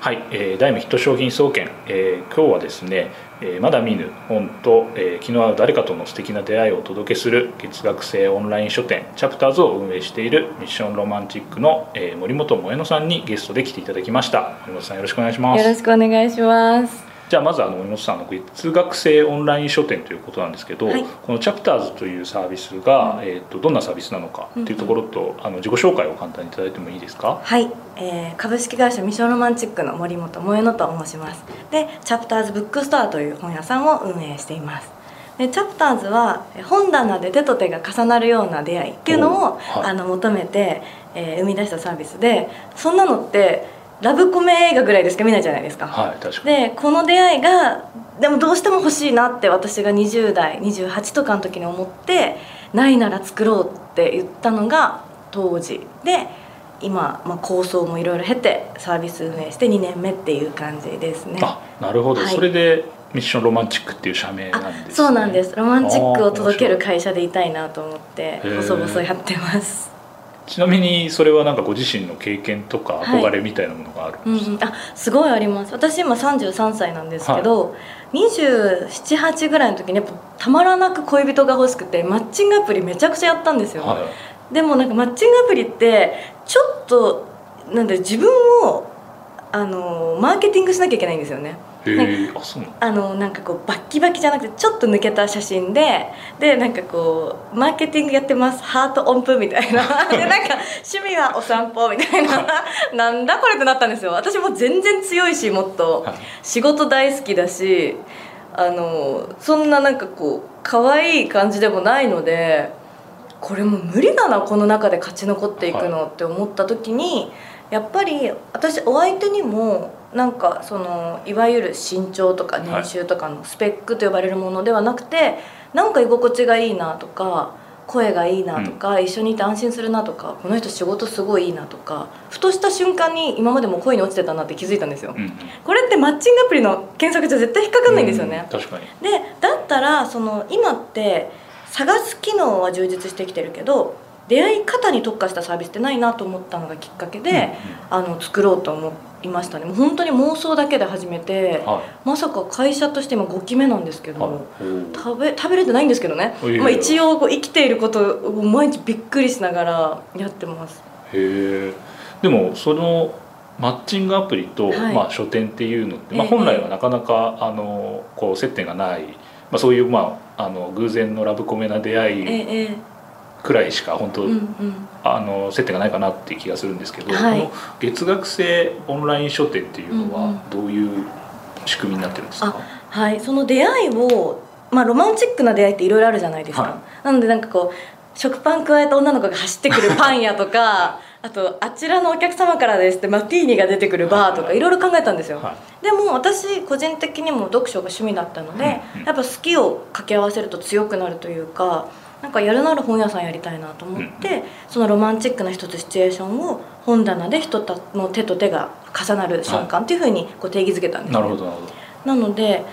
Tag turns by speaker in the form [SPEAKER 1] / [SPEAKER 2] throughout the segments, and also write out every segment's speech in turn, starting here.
[SPEAKER 1] はい、えー、大夢ヒット商品総研、えー、今日はですね、えー、まだ見ぬ本と、えー、昨日は誰かとの素敵な出会いをお届けする月額制オンライン書店チャプターズを運営しているミッションロマンチックの、えー、森本萌乃さんにゲストで来ていただきました。森本さんよろしくお願いします。
[SPEAKER 2] よろしくお願いします。
[SPEAKER 1] じゃあまずあの森本さんの月額制オンライン書店ということなんですけど、はい、このチャプターズというサービスが、うん、えーと、どんなサービスなのかっていうところと、うん、あの自己紹介を簡単にいただいてもいいですか？
[SPEAKER 2] はい、えー、株式会社ミションロマンチックの森本萌乃と申します。でチャプターズブックストアという本屋さんを運営しています。でチャプターズは本棚で手と手が重なるような出会いっていうのを、はい、あの求めて、えー、生み出したサービスでそんなのってラブコメ映画ぐらいでしか見ないじゃないですか。
[SPEAKER 1] はい、か
[SPEAKER 2] でこの出会いがでもどうしても欲しいなって私が20代28とかの時に思ってないなら作ろうって言ったのが当時で今、まあ、構想もいろいろ経てサービス運営して2年目っていう感じですね。
[SPEAKER 1] あなるほど、はい、それでミッションロマンチックっていう社名なんです、ね、
[SPEAKER 2] そうなんです。ロマンチックを届ける会社でいたいなと思って細々やってます
[SPEAKER 1] ちなみにそれはなんかご自身の経験とか憧れみたいなものがあるんですか、
[SPEAKER 2] はいうん、あすごいあります。私今33歳なんですけど、はい、278ぐらいの時にやっぱたまらなく恋人が欲しくてマッチングアプリめちゃくちゃやったんですよ、はい、でもなんかマッチングアプリってちょっとなんで自分をあのマーケティングしなきゃいけないんですよねあの？なんかこうバッキバキじゃなくてちょっと抜けた写真ででなんかこうマーケティングやってます。ハート音符みたいな。でなんか趣味はお散歩みたいな。なんだこれってなったんですよ。私も全然強いしもっと。仕事大好きだしあのそんななんかこう可愛い感じでもないのでこれもう無理だなこの中で勝ち残っていくのって思った時にやっぱり私お相手にもなんかそのいわゆる身長とか年収とかのスペックと呼ばれるものではなくて、はい、なんか居心地がいいなとか声がいいなとか、うん、一緒にいて安心するなとかこの人仕事すごいいいなとかふとした瞬間に今までも恋に落ちてたなって気づいたんですよ、うん、これってマッチングアプリの検索じゃ絶対引っかかんないんですよね、
[SPEAKER 1] うん、確かに。
[SPEAKER 2] でだったらその今って探す機能は充実してきてるけど出会い方に特化したサービスってないなと思ったのがきっかけで、うんうん、あの作ろうと思いましたね。もう本当に妄想だけで始めて、はい、まさか会社として今5期目なんですけど、はい、食べ食べれてないんですけどね、まあ、一応こう生きていることを毎日びっくりしながらやってます。
[SPEAKER 1] へえでもそのマッチングアプリと、はい、まあ、書店っていうのって、まあ、本来はなかなか、あのこう接点がない、まあ、そういう、まあ、あの偶然のラブコメな出会いくらいしか本当、うんうん、あの接点がないかなっていう気がするんですけど、はい、この月額制オンライン書店っていうのはどういう仕組みになってるんですか、うんうん、
[SPEAKER 2] はい。その出会いを、まあ、ロマンチックな出会いっていろいろあるじゃないですか、はい、なのでなんかこう食パン加えた女の子が走ってくるパン屋とかあとあちらのお客様からですってマティーニが出てくるバーとかい。ろいろ考えたんですよ、はい、でも私個人的にも読書が趣味だったので、うんうん、やっぱ好きを掛け合わせると強くなるというかなんかやるなら本屋さんやりたいなと思って、うん、そのロマンチックな一つシチュエーションを本棚で人の手と手が重なる瞬間っていうふうにこう定義づけたんです、
[SPEAKER 1] ね、なるほど。
[SPEAKER 2] なので、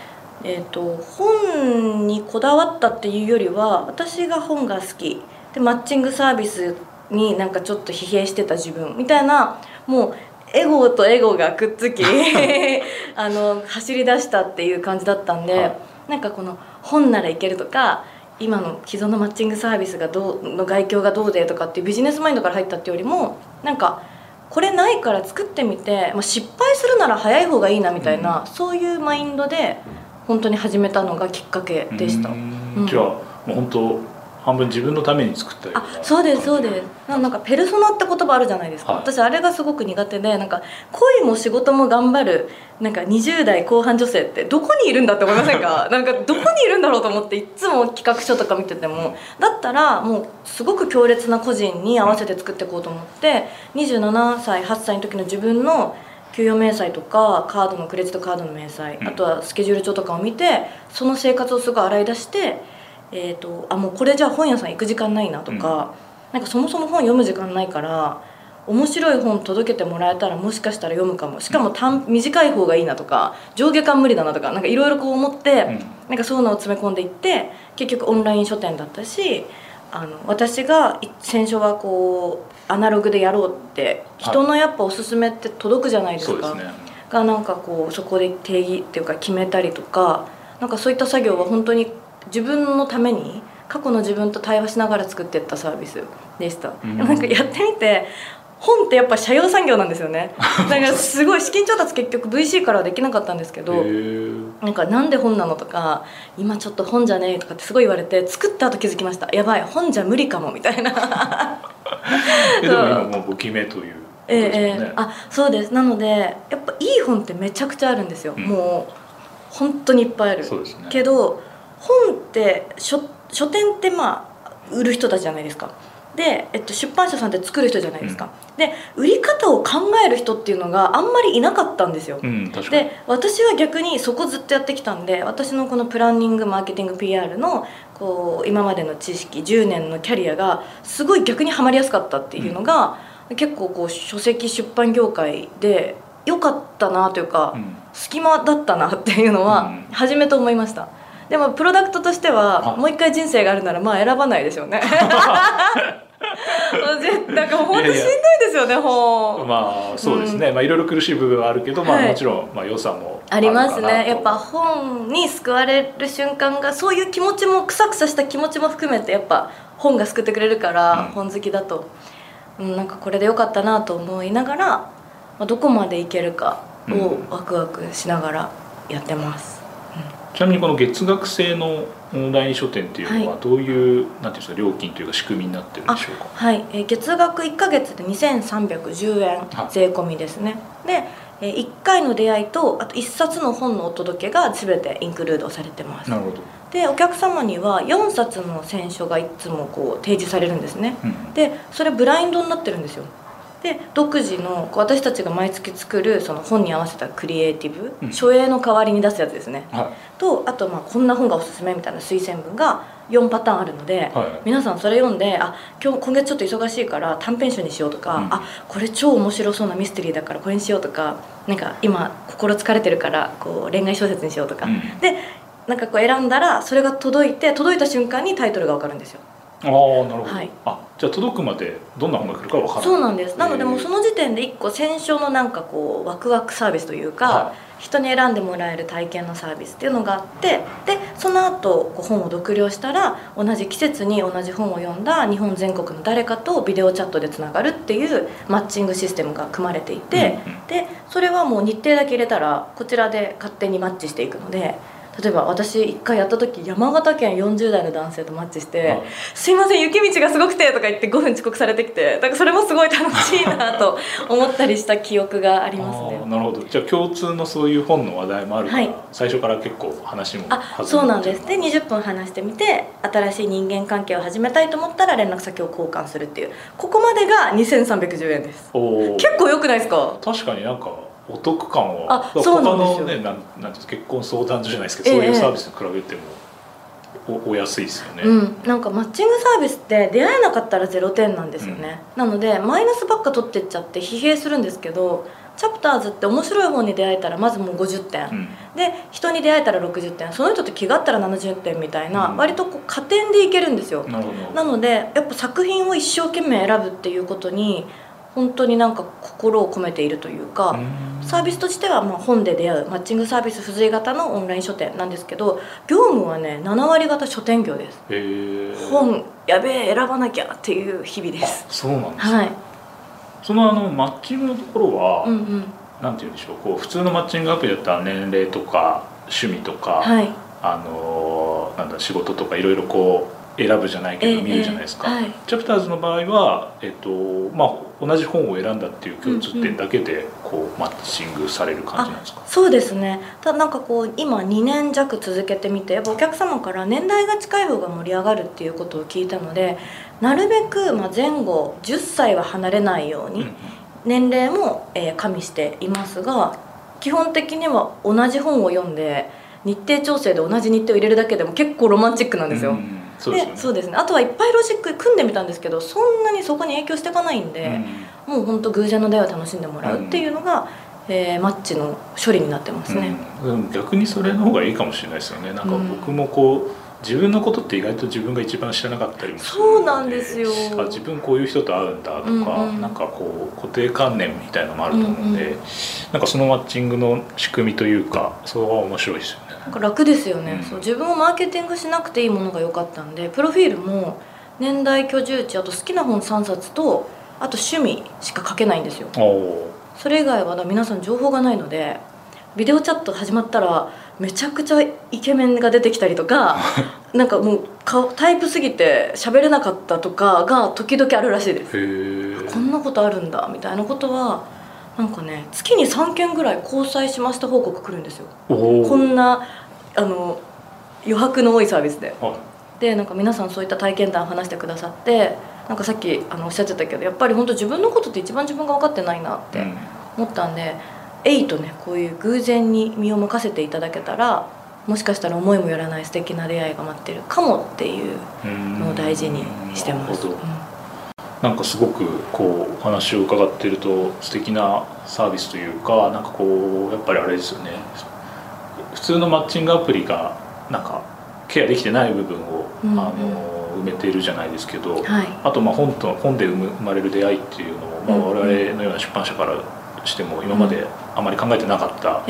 [SPEAKER 2] えーと、本にこだわったっていうよりは私が本が好き。でマッチングサービスになんかちょっと疲弊してた自分みたいなもうエゴとエゴがくっつき あの走り出したっていう感じだったんで、はい、なんかこの本ならいけるとか今の既存のマッチングサービスがどうの外境がどうでとかっていうビジネスマインドから入ったってよりもなんかこれないから作ってみて、まあ、失敗するなら早い方がいいなみたいな、うん、そういうマインドで本当に始めたのがきっかけでした。
[SPEAKER 1] うん、じゃあもう本当半分自分のために作ったよう
[SPEAKER 2] なそうですそうです。なんかペルソナって言葉あるじゃないですか、はい、私あれがすごく苦手でなんか恋も仕事も頑張るなんか20代後半女性ってどこにいるんだって思いませんか？なんかどこにいるんだろうと思っていつも企画書とか見ててもだったらもうすごく強烈な個人に合わせて作っていこうと思って27歳8歳の時の自分の給与明細とかカードのクレジットカードの明細あとはスケジュール帳とかを見てその生活をすごい洗い出してえーと、あもうこれじゃあ本屋さん行く時間ないなとか、うん、なんかそもそも本読む時間ないから面白い本届けてもらえたらもしかしたら読むかも。しかも短短い方がいいなとか上下巻無理だなとかなんかいろいろこう思って、うん、なんかそういうのを詰め込んでいって結局オンライン書店だったしあの私が最初はこうアナログでやろうって人のやっぱおすすめって届くじゃないですか。はいがなんかこうそこで定義っていうか決めたりとかなんかそういった作業は本当に自分のために過去の自分と対話しながら作っていったサービスでした、うん、なんかやってみて本ってやっぱ社用産業なんですよね。だからすごい資金調達結局 VC からはできなかったんですけどなんかなんで本なのとか今ちょっと本じゃねえとかってすごい言われて作った後気づきました。やばい本じゃ無理かもみたいな。
[SPEAKER 1] でも今もう5期目という
[SPEAKER 2] ええええ、あそうです。なのでやっぱいい本ってめちゃくちゃあるんですよ、うん、もう本当にいっぱいある、ね、けど本って書書店ってまあ売る人たちじゃないですか。で、えっと、出版社さんって作る人じゃないですか、うん、で売り方を考える人っていうのがあんまりいなかったんですよ、
[SPEAKER 1] うん、
[SPEAKER 2] で私は逆にそこずっとやってきたんで私のこのプランニングマーケティング PR のこう今までの知識10年のキャリアがすごい逆にはまりやすかったっていうのが、うん、結構こう書籍出版業界で良かったなというか、隙間だったなっていうのは初めと思いました。でもプロダクトとしてはもう一回人生があるならまあ選ばないでしょうね。なんか本当しんどいですよね本
[SPEAKER 1] まあそうですね、うん、まあいろいろ苦しい部分はあるけど、まあもちろんまあ良さも
[SPEAKER 2] ありますね。やっぱ本に救われる瞬間がそういう気持ちもくさくさした気持ちも含めてやっぱ本が救ってくれるから、本好きだと、うん、なんかこれでよかったなと思いながら、まあ、どこまでいけるかをワクワクしながらやってます、
[SPEAKER 1] うん、ちなみにこの月額制のオンライン書店っていうのはどういう、はい、なんていうんですか料金というか仕組みになってるんでしょうか？
[SPEAKER 2] はい、えー、月額1か月で2310円税込みですね、で、えー、1回の出会いとあと1冊の本のお届けが全てインクルードされてます。
[SPEAKER 1] なるほど。
[SPEAKER 2] でお客様には4冊の選書がいつもこう提示されるんですね、うん、でそれブラインドになってるんですよで独自の私たちが毎月作るその本に合わせたクリエイティブ、うん、書影の代わりに出すやつですね、はい、とあとまあこんな本がおすすめみたいな推薦文が4パターンあるので、はい、皆さんそれ読んであ今日今月ちょっと忙しいから短編集にしようとか、うん、あこれ超面白そうなミステリーだからこれにしようとかなんか今心疲れてるからこう恋愛小説にしようとか、うん、でなんかこう選んだらそれが届いて届いた瞬間にタイトルが分かるんですよ。
[SPEAKER 1] ああなるほど、はい、あじゃあ届くまでどんな本が来るか分からない。
[SPEAKER 2] そうなんです。なのでもうその時点で一個選書のなんかこうワクワクサービスというか、はい、人に選んでもらえる体験のサービスっていうのがあってでその後こう本を読了したら同じ季節に同じ本を読んだ日本全国の誰かとビデオチャットでつながるっていうマッチングシステムが組まれていて、うんうん、でそれはもう日程だけ入れたらこちらで勝手にマッチしていくので。例えば私一回やった時山形県40代の男性とマッチして「すいません雪道がすごくて」とか言って5分遅刻されてきてだからそれもすごい楽しいなと思ったりした記憶がありますね。
[SPEAKER 1] なるほど。じゃあ共通のそういう本の話題もあるから、はい、最初から結構話も
[SPEAKER 2] あそうなんです。で20分話してみて新しい人間関係を始めたいと思ったら連絡先を交換するっていう。ここまでが2310円です。結構よくないですか？
[SPEAKER 1] 確かになんかお得感はあそうなんですよ、ね、なんなん結婚相談所じゃないですけど、そういうサービスに比べてもおお安いですよね、
[SPEAKER 2] うん、なんかマッチングサービスって出会えなかったら0点なんですよね、うん、なのでマイナスばっか取ってっちゃって疲弊するんですけどチャプターズって面白い本に出会えたらまずもう50点、うん、で人に出会えたら60点。その人と気があったら70点みたいな、割とこう加点でいけるんですよ。なのでやっぱ作品を一生懸命選ぶっていうことに本当になんか心を込めているというかサービスとしてはまあ本で出会うマッチングサービス付随型のオンライン書店なんですけど業務はね7割方書店業です。本やべえ選ばなきゃっていう日々です。
[SPEAKER 1] そうなんです、はい、そのあのマッチングのところは、うんうん、なんて言うんでしょうこう普通のマッチングアプリだったら年齢とか趣味とか、はい、あのなんだ仕事とかいろいろこう選ぶじゃないけど見るじゃないですか、えーはい、チャプターズの場合は、えっとまあ、同じ本を選んだっていう共通点だけでこう、うん。うん、マッチングされる感じなんですか？
[SPEAKER 2] そうですね。ただなんかこう今2年弱続けてみてやっぱお客様から年代が近い方が盛り上がるっていうことを聞いたのでなるべくまあ前後10歳は離れないように年齢も、えー、加味していますが基本的には同じ本を読んで日程調整で同じ日程を入れるだけでも結構ロマンチックなんですよ。うんそうです、ね、そうですね。あとはいっぱいロジック組んでみたんですけどそんなにそこに影響していかないんで、うん、もう本当偶然の出会いを楽しんでもらうっていうのが、うん、えー、マッチの処理になってますね、
[SPEAKER 1] うん、逆にそれの方がいいかもしれないですよね。なんか僕もこう、自分のことって意外と自分が一番知らなかったりもす
[SPEAKER 2] るそうなんですよ。
[SPEAKER 1] あ自分こういう人と会うんだとか、うんうん、なんかこう固定観念みたいなのもあると思うんで、うんうん、なんかそのマッチングの仕組みというかそれは面白いですよね
[SPEAKER 2] 楽ですよね、うん、そう自分をマーケティングしなくていいものが良かったんでプロフィールも年代居住地あと好きな本3冊とあと趣味しか書けないんですよ。それ以外は皆さん情報がないのでビデオチャット始まったらめちゃくちゃイケメンが出てきたりとか なんかもうタイプすぎて喋れなかったとかが時々あるらしいです。こんなことあるんだみたいなことはなんかね月に3件ぐらい交際しました報告来るんですよこんなあの余白の多いサービスで。でなんか皆さんそういった体験談話してくださってなんかさっきあのおっしゃってたけどやっぱり本当自分のことって一番自分が分かってないなって思ったんで。うんエイとねこういう偶然に身を任せていただけたらもしかしたら思いもよらない素敵な出会いが待ってるかもっていうのを大事にしてます。
[SPEAKER 1] なんかすごくこうお話を伺ってると素敵なサービスというかなんかこうやっぱりあれですよね。普通のマッチングアプリがなんかケアできてない部分を、うん。うん、あの埋めてるじゃないですけど、はい、あとまあ本と本で生まれる出会いっていうのも、まあ、我々のような出版社からしても今まであまり考えてなかった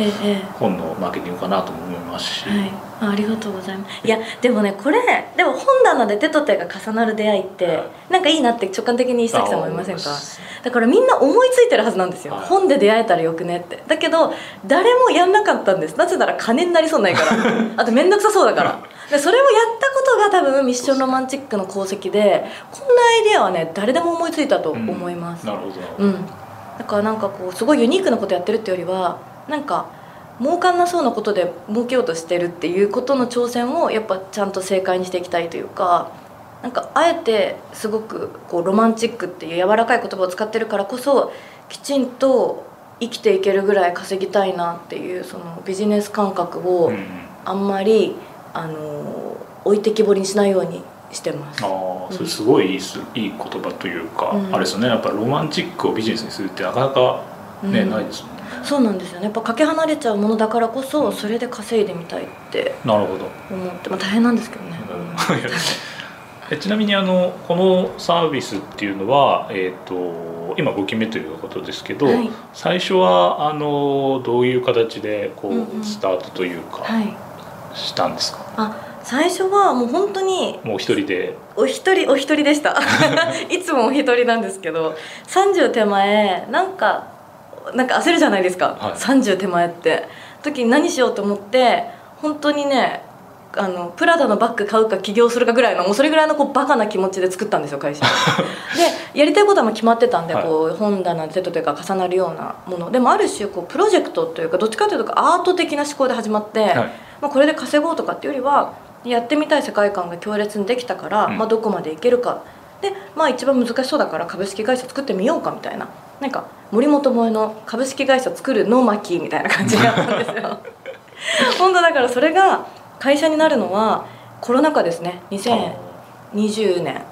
[SPEAKER 1] 本のマーケティングかなと思いますし、はい、
[SPEAKER 2] ありがとうございます。いやでもねこれでも本棚で手と手が重なる出会いって、はい、なんかいいなって直感的に石崎さん思いませんか？だからみんな思いついてるはずなんですよ、はい、本で出会えたらよくねって。だけど誰もやんなかったんです。なぜなら金になりそうないから。あと面倒くさそうだから。でそれをやったことが多分ミッションロマンチックの功績でこんなアイデアはね誰でも思いついたと思います、
[SPEAKER 1] うん、なるほ
[SPEAKER 2] ど、うん。だからなんかこうすごいユニークなことやってるってよりはなんか儲かんなそうなことで儲けようとしてるっていうことの挑戦をやっぱちゃんと正解にしていきたいというかなんかあえてすごくこうロマンチックっていう柔らかい言葉を使ってるからこそきちんと生きていけるぐらい稼ぎたいなっていうそのビジネス感覚をあんまり、あの置いてきぼりにしないようにしてます。
[SPEAKER 1] ああそれすごいいいす、いい言葉というか、うん、あれですよね。やっぱロマンチックをビジネスにするってなかなかね、うん、ないですもんね
[SPEAKER 2] そうなんですよね。やっぱかけ離れちゃうものだからこそそれで稼いでみたいって
[SPEAKER 1] なるほど。
[SPEAKER 2] 思って、まあ、大変なんですけどね、
[SPEAKER 1] うん、ちなみにあのこのサービスっていうのは、えーと、今5期目ということですけど、はい、最初はあのどういう形でこう、うんうん、スタートというか、はい、したんですか？
[SPEAKER 2] あ最初はもう本当に
[SPEAKER 1] もう一人で。
[SPEAKER 2] お一人お一人でした。いつもお一人なんですけど30手前なんかなんか焦るじゃないですか、はい、30手前って。時に何しようと思って本当にねあのプラダのバッグ買うか起業するかぐらいのもうそれぐらいのこうバカな気持ちで作ったんですよ会社。でやりたいことはも決まってたんで、はい、こう本棚セットというか重なるようなもの。でもある種こうプロジェクトというかどっちかというとアート的な思考で始まって、はい、まあ、これで稼ごうとかっていうよりはやってみたい世界観が強烈にできたから、うん、まあ、どこまでいけるか。でまあ一番難しそうだから株式会社作ってみようかみたいななんか森本萌の株式会社作るの巻みたいな感じだったんですよ。本当だからそれが会社になるのはコロナ禍ですね。2020年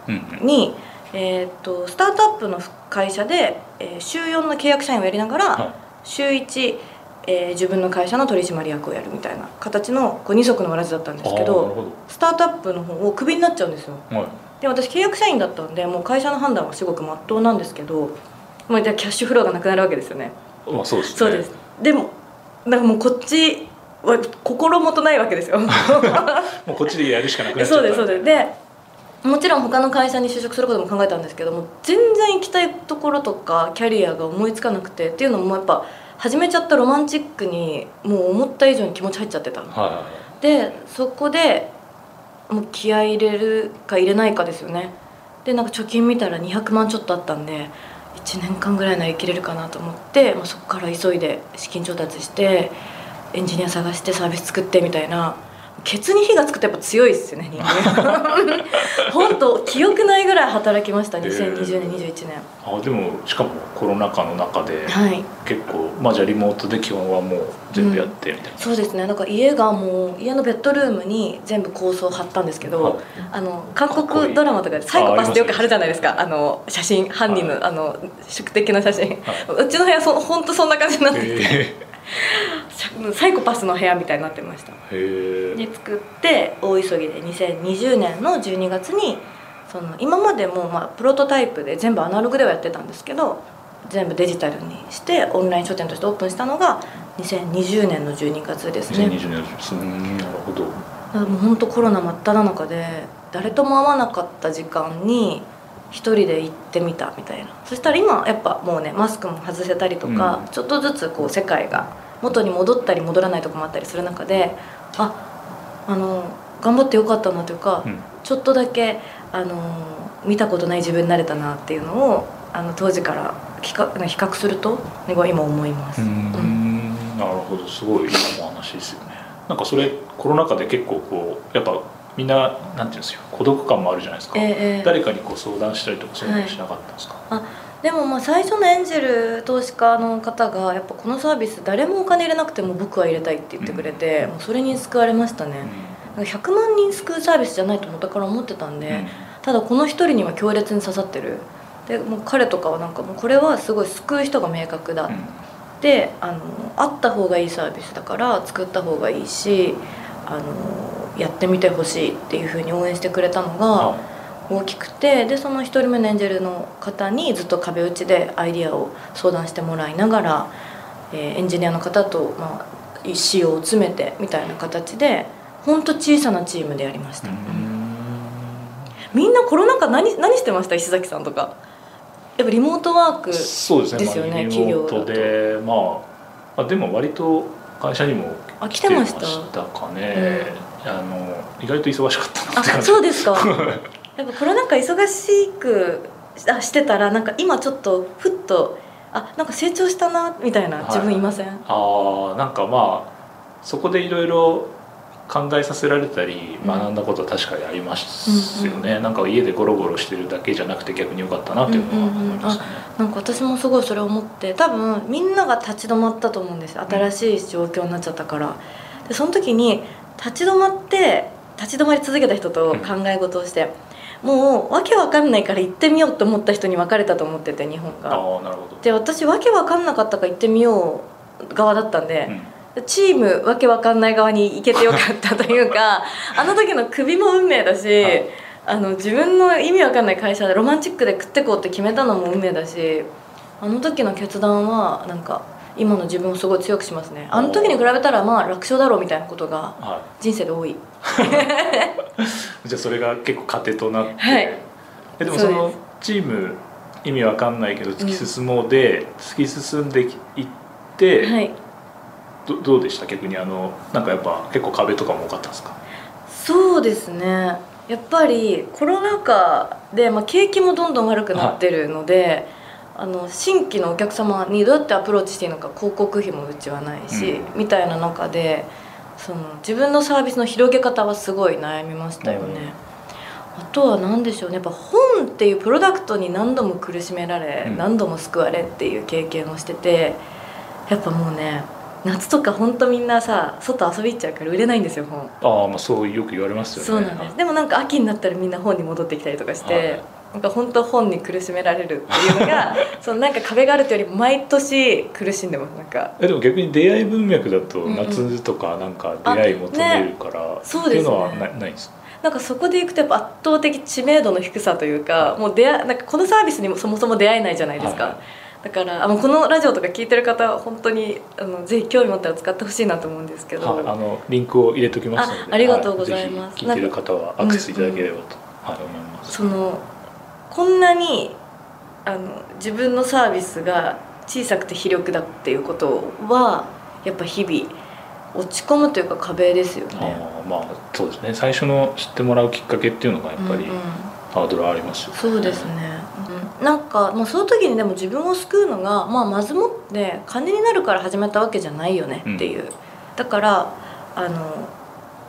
[SPEAKER 2] に、えー、とスタートアップの会社で、えー、週4の契約社員をやりながら、週1えー、自分の会社の取締役をやるみたいな形のこう二足のわらじだったんですけどスタートアップの方をクビになっちゃうんですよ、はい、で私契約社員だったんでもう会社の判断はすごくまっとうなんですけどもうじゃキャッシュフローがなくなるわけですよね、
[SPEAKER 1] まあ、そうです、
[SPEAKER 2] ね、そうです。でもなんかもうこっちは心もとないわけですよ。も
[SPEAKER 1] うこっちでやるしかなくなっちゃった。そうですそうです。
[SPEAKER 2] でもちろん他の会社に就職することも考えたんですけども全然行きたいところとかキャリアが思いつかなくてっていうのもやっぱ始めちゃったロマンチックにもう思った以上に気持ち入っちゃってたの、はい、でそこでもう気合い入れるか入れないかですよね。でなんか貯金見たら200万ちょっとあったんで1年間ぐらいなら生きれるかなと思って、まあ、そこから急いで資金調達してエンジニア探してサービス作ってみたいなケツに火がつくとやっぱ強いですよね人間。本当記憶ないぐらい働きました2020年21年。
[SPEAKER 1] あでもしかもコロナ禍の中で、はい、結構まあじゃあリモートで基本はもう全部やってみたいな、
[SPEAKER 2] うん、そうですねなんか家がもう家のベッドルームに全部構想貼ったんですけど、はい、あの韓国ドラマとかでサイコパスってよく貼るじゃないですかあの写真犯人の、はい、あの宿敵の写真、うちの部屋そ本当そんな感じになってて、サイコパスの部屋みたいになってました。で作って大急ぎで2020年の12月にその今までもまあプロトタイプで全部アナログではやってたんですけど全部デジタルにしてオンライン書店としてオープンしたのが2020年の12月ですね。
[SPEAKER 1] 2020年の12なるほど。
[SPEAKER 2] もう本当コロナ真っ只中で誰とも会わなかった時間に一人で行ってみたみたいな。そしたら今やっぱもうねマスクも外せたりとか、うん、ちょっとずつこう世界が元に戻ったり戻らないとこもあったりする中でああの頑張ってよかったなというか、うん、ちょっとだけあの見たことない自分になれたなっていうのをあの当時から比較比較すると今思います。
[SPEAKER 1] うん。なるほど。すごいいいお話ですよね。なんかそれコロナ禍で結構こうやっぱみんななんていうんですよ孤独感もあるじゃないですか、えー、誰かにこう相談したりとかそういうのしなかったんですか、
[SPEAKER 2] はい、あでもまあ最初のエンジェル投資家の方がやっぱこのサービス誰もお金入れなくても僕は入れたいって言ってくれて、うん、もうそれに救われましたね、うん、100万人救うサービスじゃないと元から思ってたんで、うん、ただこの一人には強烈に刺さってる。でもう彼とかはなんかもうこれはすごい救う人が明確だ、であのあった方がいいサービスだから作った方がいいしあのやってみてほしいっていうふうに応援してくれたのが大きくてでその1人目のエンジェルの方にずっと壁打ちでアイディアを相談してもらいながら、えー、エンジニアの方と、まあ、仕様を詰めてみたいな形で本当小さなチームでやりました。みんなコロナ禍何何してました？石崎さんとか。やっぱリモートワークですよね
[SPEAKER 1] そうですね、まあ、企業でまあ、あ、でも割と会社にも
[SPEAKER 2] 来てました？
[SPEAKER 1] かね、うん、あの意外と忙しかったな
[SPEAKER 2] あそうですか。やっぱコロナ禍忙しくあしてたらなんか今ちょっとふっとあなんか成長したなみたいな自分いません、はい、
[SPEAKER 1] あなんかまあそこでいろいろ考えさせられたり学んだことは確かにありますよね、うんうん、なんか家でゴロゴロしてるだけじゃなくて逆に良かったなっていうのは思いますね、
[SPEAKER 2] うん。うん、なんか私もすごいそれを思って多分みんなが立ち止まったと思うんです新しい状況になっちゃったから、でその時に立ち止まって立ち止まり続けた人と考え事をして、うん、もうわけわかんないから行ってみようと思った人に分かれたと思ってて日本が。
[SPEAKER 1] あなるほど。
[SPEAKER 2] で私わけわかんなかったから行ってみよう側だったんで、うんチームわけわかんない側に行けてよかったというか あの時の首も運命だし、はい、あの自分の意味わかんない会社でロマンチックで食ってこうって決めたのも運命だしあの時の決断はなんか今の自分をすごい強くしますね。あの時に比べたらまあ楽勝だろうみたいなことが人生で多い、は
[SPEAKER 1] い、じゃあそれが結構糧となって、はい、でもそのチーム意味わかんないけど突き進もうで、うん、突き進んでいって、はいどどうでした？逆にあのなんかやっぱ結構壁とかも多かったんですか？
[SPEAKER 2] そうですね。やっぱりコロナ禍で、まあ、景気もどんどん悪くなってるので、はい、あの新規のお客様にどうやってアプローチしていいのか広告費もうちはないし、うん、みたいな中でその自分のサービスの広げ方はすごい悩みましたよね。うん、あとは何でしょうね。やっぱ本っていうプロダクトに何度も苦しめられ、うん、何度も救われっていう経験をしててやっぱもうね夏とか本当みんなさ外遊び行っちゃうから売れないんですよ本。
[SPEAKER 1] ああまあそうよく言われますよね。
[SPEAKER 2] そうなんです。でもなんか秋になったらみんな本に戻ってきたりとかして、はい、なんか本当本に苦しめられるっていうのが そのなんか壁があるというより毎年苦しんでますなんか。
[SPEAKER 1] えでも逆に出会い文脈だと夏とかなんか出会い求めるから、うんうんね、そうです、ね、っていうのはなないんですか？
[SPEAKER 2] なんかそこでいくとやっぱ圧倒的知名度の低さというかもう出会なんかこのサービスにもそもそも出会えないじゃないですか、はいだからあのこのラジオとか聞いてる方は本当にあのぜひ興味持ったら使ってほしいなと思うんですけど、
[SPEAKER 1] はい、あのリンクを入れておきますので
[SPEAKER 2] ありがとうございます、
[SPEAKER 1] はい、聞いてる方はアクセスいただければと、はい、思います。
[SPEAKER 2] そのこんなにあの自分のサービスが小さくて非力だっていうことはやっぱ日々落ち込むというか壁ですよね。
[SPEAKER 1] あまあそうですね。最初の知ってもらうきっかけっていうのがやっぱり、ハードルありますよ
[SPEAKER 2] ね。そうですねなんかもうその時にでも自分を救うのが、まあ、まずもって金になるから始めたわけじゃないよねっていう、うん、だからあの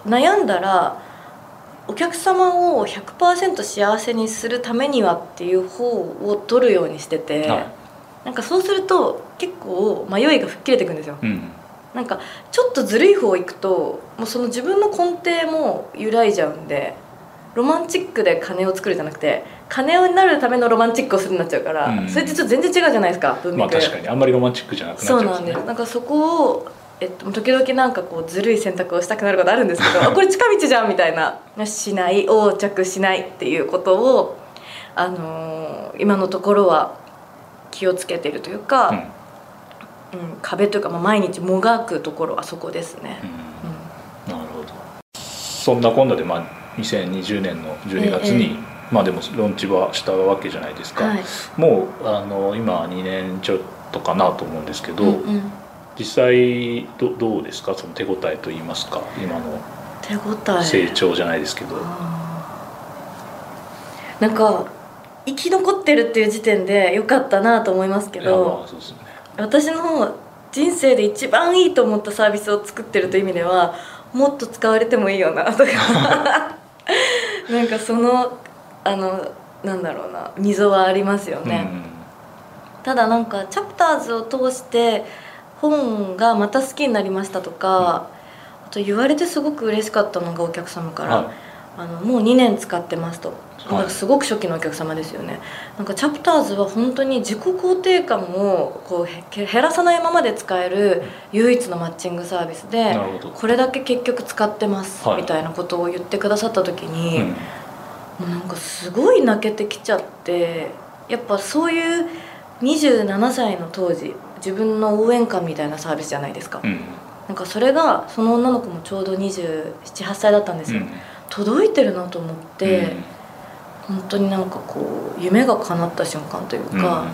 [SPEAKER 2] 悩んだらお客様を100%幸せにするためにはっていう方を取るようにしてて、はい、なんかそうすると結構迷いが吹っ切れていくんですよ、うん、なんかちょっとずるい方行くともうその自分の根底も揺らいじゃうんでロマンチックで金を作るじゃなくて金になるためのロマンチックをするになっちゃうから、うん、それってちょっと全然違うじゃないですか
[SPEAKER 1] 文脈まあ確かにあんまりロマンチックじゃなくなっちゃう、ね、そうなんです。
[SPEAKER 2] なんかそこをえっと、時々なんかこうずるい選択をしたくなることあるんですけど これ近道じゃんみたいな。しない横着しないっていうことを、あのー、今のところは気をつけてるというか、うん、うん、壁というか、まあ、毎日もがくところはそこですね。
[SPEAKER 1] うん、なるほど。そんな今度で、まあ、2020年の12月に、ええ、まあでもローンチはしたわけじゃないですか、はい、もうあの今2年ちょっとかなと思うんですけど、うんうん。実際どどうですか？その手応えといいますか今の
[SPEAKER 2] 手応え。
[SPEAKER 1] 成長じゃないですけど。
[SPEAKER 2] なんか生き残ってるっていう時点でよかったなと思いますけど、ね、私の人生で一番いいと思ったサービスを作ってるという意味ではもっと使われてもいいよなとか なんかそのあのなんだろうな溝はありますよね、うん、ただなんかチャプターズを通して本がまた好きになりましたとか、うん、あと言われてすごく嬉しかったのがお客様から、はい、あのもう2年使ってますと、はい、すごく初期のお客様ですよね。なんかチャプターズは本当に自己肯定感をこう減らさないままで使える唯一のマッチングサービスでこれだけ結局使ってます、みたいなことを言ってくださった時に、うん、もうなんかすごい泣けてきちゃってやっぱそういう27歳の当時自分の応援歌みたいなサービスじゃないですか、うん、なんかそれがその女の子もちょうど278歳だったんですよ、うん、届いてるなと思って、うん、本当になんかこう夢が叶った瞬間というか、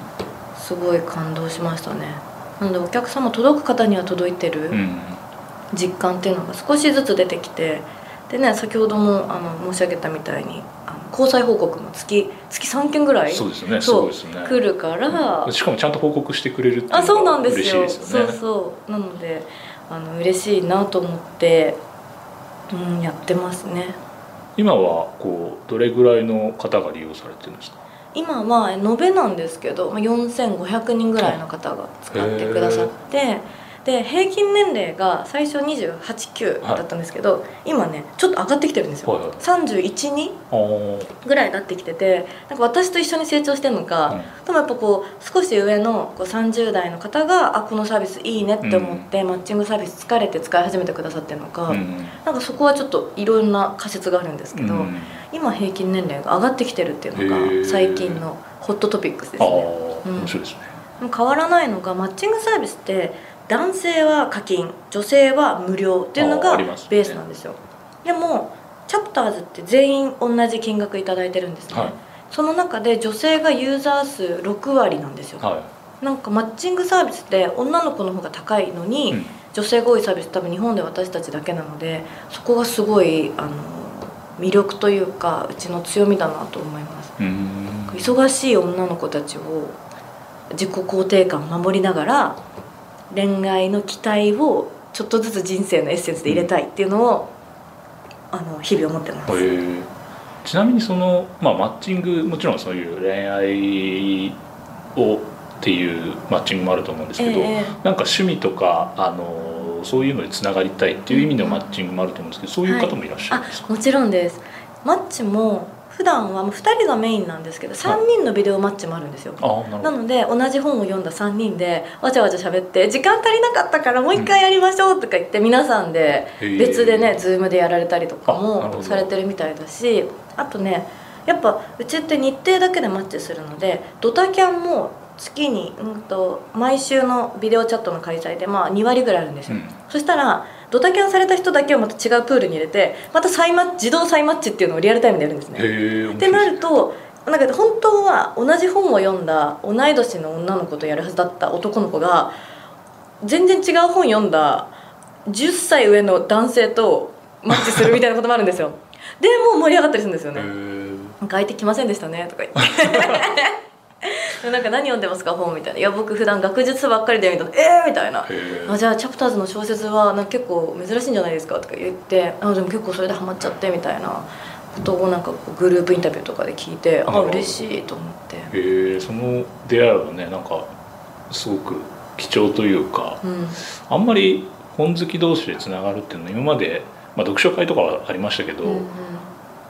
[SPEAKER 2] すごい感動しましたね。なのでお客様届く方には届いてる実感っていうのが少しずつ出てきてでね先ほどもあの申し上げたみたいに交際報告も月月3件ぐらい
[SPEAKER 1] そうですね。そうですね。
[SPEAKER 2] 来るから、
[SPEAKER 1] うん、しかもちゃんと報告してくれるっていう
[SPEAKER 2] あそうなんですよ、ね、そうそう。なのであの嬉しいなと思って、うん、やってますね
[SPEAKER 1] 今はこうどれぐらいの方が利用されてるんですか？
[SPEAKER 2] 今は延べなんですけど4500人ぐらいの方が使ってくださってで平均年齢が最初289だったんですけど、はい、今ねちょっと上がってきてるんですよ、はいはい、312ぐらいになってきててなんか私と一緒に成長してるのか、うん、でもやっぱこう少し上のこう30代の方があこのサービスいいねって思って、うん、マッチングサービス疲れて使い始めてくださってるのか、うん、なんかそこはちょっといろんな仮説があるんですけど、うん、今平均年齢が上がってきてるっていうのが最近のホットトピックスですね。面白いですね。変わらないのがマッチングサービスって男性は課金女性は無料っていうのがベースなんですよ、でもチャプターズって全員同じ金額頂いてるんですね、はい、その中で女性がユーザー数6割なんですよ、はい、なんかマッチングサービスって女の子の方が高いのに、うん、女性が多いサービス多分日本で私たちだけなのでそこがすごいあの魅力というかうちの強みだなと思います。忙しい女の子たちを自己肯定感守りながら恋愛の期待をちょっとずつ人生のエッセンスで入れたいっていうのを、あの日々思ってます。
[SPEAKER 1] ちなみにその、まあ、マッチングもちろんそういう恋愛をっていうマッチングもあると思うんですけど、えー、なんか趣味とかあのそういうのでつながりたいっていう意味のマッチングもあると思うんですけどそういう方もいらっしゃるんですか、
[SPEAKER 2] はい、もちろんです。マッチも普段は2人がメインなんですけど3人のビデオマッチもあるんですよ、なので同じ本を読んだ3人でわちゃわちゃ喋って時間足りなかったからもう一回やりましょうとか言って皆さんで別でね Zoom でやられたりとかもされてるみたいだしあとねやっぱうちって日程だけでマッチするのでドタキャンも月に、うんと、毎週のビデオチャットの開催で、まあ、2割ぐらいあるんですよ、うん、そしたらドタキャンされた人だけをまた違うプールに入れてまた再マ自動再マッチっていうのをリアルタイムでやるんですね。ってなるとなんか本当は同じ本を読んだ同い年の女の子とやるはずだった男の子が全然違う本読んだ10歳上の男性とマッチするみたいなこともあるんですよ。でも盛り上がったりするんですよね。なんか相手来ませんでしたねとか言って。なんか何読んでますか本みたいな「いや僕普段学術ばっかりで」みたいな「えー!」みたいな「あじゃあチャプターズの小説はなんか結構珍しいんじゃないですか」とか言って「あでも結構それでハマっちゃって」みたいなことをなんかグループインタビューとかで聞いてあ嬉しいと思って。
[SPEAKER 1] へえその出会いはねなんかすごく貴重というか、うん、あんまり本好き同士でつながるっていうのは今まで、まあ、読書会とかはありましたけど、うんうん、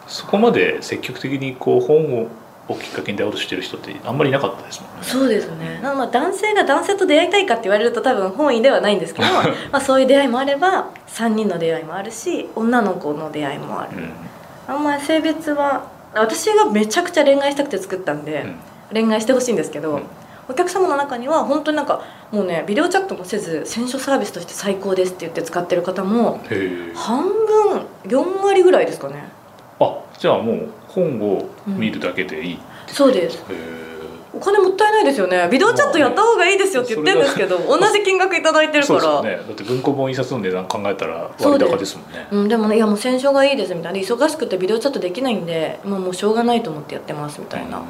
[SPEAKER 1] そこまで積極的にこう本ををきっかけに出会おうとしてる人ってあんまりいなかったですもんね。
[SPEAKER 2] そうですね。まあ男性が男性と出会いたいかって言われると多分本意ではないんですけど、まあそういう出会いもあれば3人の出会いもあるし女の子の出会いもある。うん、あんまり性別は私がめちゃくちゃ恋愛したくて作ったんで、うん、恋愛してほしいんですけど、うん、お客様の中には本当になんかもうねビデオチャットもせず選書サービスとして最高ですって言って使ってる方も半分4割ぐらいですかね。
[SPEAKER 1] あじゃあもう本を見るだけでいい、うん、
[SPEAKER 2] そうです。お金もったいないですよね。ビデオチャットやった方がいいですよって言ってるんですけど同じ金額頂いてるから。
[SPEAKER 1] ね、だって文庫本印刷の値段考えたら割高ですもんね。
[SPEAKER 2] ううん、でもねいやもう戦勝がいいですみたいな。忙しくてビデオチャットできないんで、まあ、もうしょうがないと思ってやってますみたいな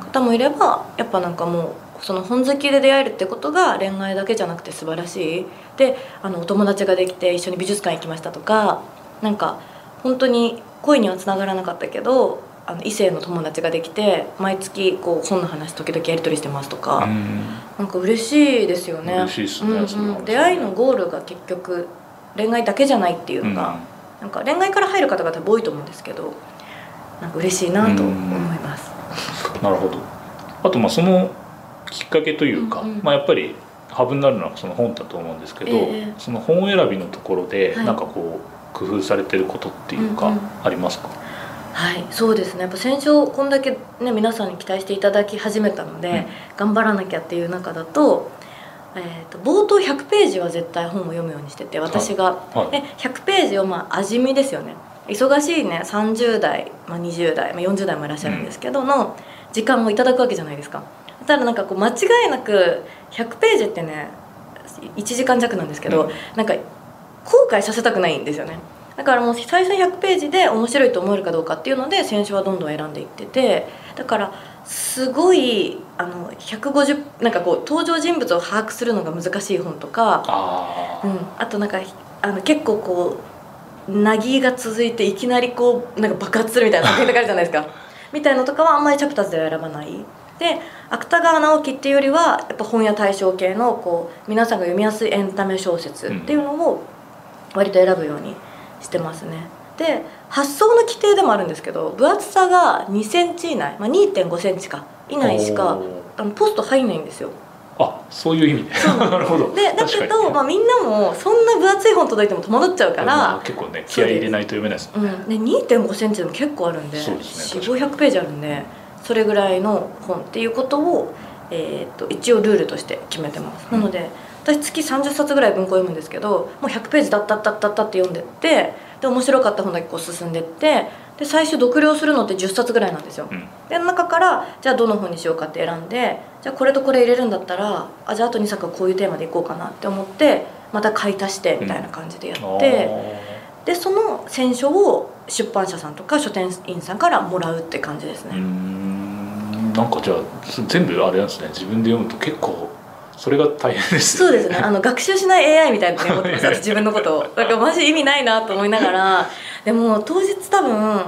[SPEAKER 2] 方もいればやっぱなんかもうその本好きで出会えるってことが恋愛だけじゃなくて素晴らしい。であのお友達ができて一緒に美術館行きましたとかなんか本当に恋にはつながらなかったけどあの異性の友達ができて毎月こう本の話時々やり取りしてますとか、うん、なんか嬉しいですよね。
[SPEAKER 1] 嬉しいですね、
[SPEAKER 2] うんうん、出会いのゴールが結局恋愛だけじゃないっていうのが、うん、なんか恋愛から入る方々多いと思うんですけどなんか嬉しいなと思います。
[SPEAKER 1] なるほど。あとまあそのきっかけというか、うんうん、まあ、やっぱりハブになるのはその本だと思うんですけど、えー、その本選びのところでなんかこう、はい工夫されてることっていうか、ありますか、うんうん、
[SPEAKER 2] はいそうですね。やっぱ戦勝こんだけね皆さんに期待していただき始めたので、うん、頑張らなきゃっていう中だと,、えーと、冒頭100ページは絶対本を読むようにしてて私が、はい、で100ページをまあ味見ですよね。忙しいね30代、まあ、20代、まあ、40代もいらっしゃるんですけどの時間をいただくわけじゃないですか。ただなんかこう間違いなく100ページってね1時間弱なんですけど、うん、なんか後悔させたくないんですよね。だからもう最初100ページで面白いと思えるかどうかっていうので選手はどんどん選んでいっててだからすごいあの150なんかこう登場人物を把握するのが難しい本とか
[SPEAKER 1] あ,、
[SPEAKER 2] うん、あとなんかあの結構こうなぎが続いていきなりこうなんか爆発するみたいな作品とかあるじゃないですか。みたいなのとかはあんまりチャプターズでは選ばない。で芥川直樹っていうよりはやっぱ本屋大賞系のこう皆さんが読みやすいエンタメ小説っていうのを割と選ぶようにしてますね。で発想の規定でもあるんですけど分厚さが2センチ以内、まあ、2 5センチか以内しかあのポスト入んないんですよ。
[SPEAKER 1] あそういう意味で。なるほど。
[SPEAKER 2] でだけど、まあ、みんなもそんな分厚い本届いても戸惑っちゃうから、ま
[SPEAKER 1] あ、結構ね気合い入れないと読めないですね、
[SPEAKER 2] うん、で2 5センチでも結構あるんでで、ね、4500ページあるんでそれぐらいの本っていうことを、えーと、と一応ルールとして決めてます、うん、なので私月30冊ぐらい文庫読むんですけどもう100ページだったったったったって読んでってで面白かった本だけこう進んでってで最終読了するのって10冊ぐらいなんですよ、うん、で中からじゃあどの本にしようかって選んでじゃあこれとこれ入れるんだったらあじゃああと2作はこういうテーマでいこうかなって思ってまた買い足してみたいな感じでやって、うん、でその選書を出版社さんとか書店員さんからもらうって感じですね。
[SPEAKER 1] なんかじゃあ全部あれなんですね。自分で読むと結構それが大変です、
[SPEAKER 2] そうですね。あの学習しない AI みたいな思ってます自分のことを。だからマジ意味ないなと思いながらでも当日多分